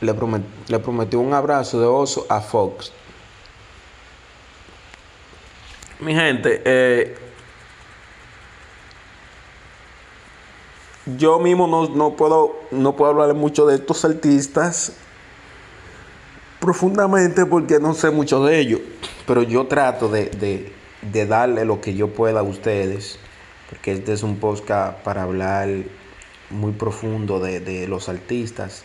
Le, promet- le prometió un abrazo de oso a Fox. Mi gente, eh, yo mismo no, no puedo, no puedo hablar mucho de estos artistas profundamente porque no sé mucho de ellos, pero yo trato de, de- de darle lo que yo pueda a ustedes, porque este es un podcast para hablar muy profundo de, de los artistas.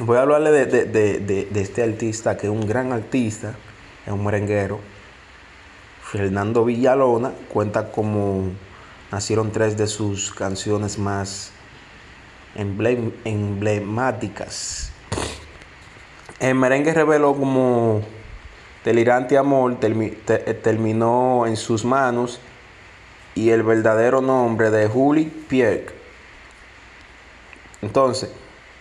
Voy a hablarle de, de- de- este artista que es un gran artista, es un merenguero. Fernando Villalona cuenta como nacieron tres de sus canciones más emblem- emblemáticas. El merengue reveló como Delirante Amor eh, terminó en sus manos y el verdadero nombre de Julie Pierre. Entonces,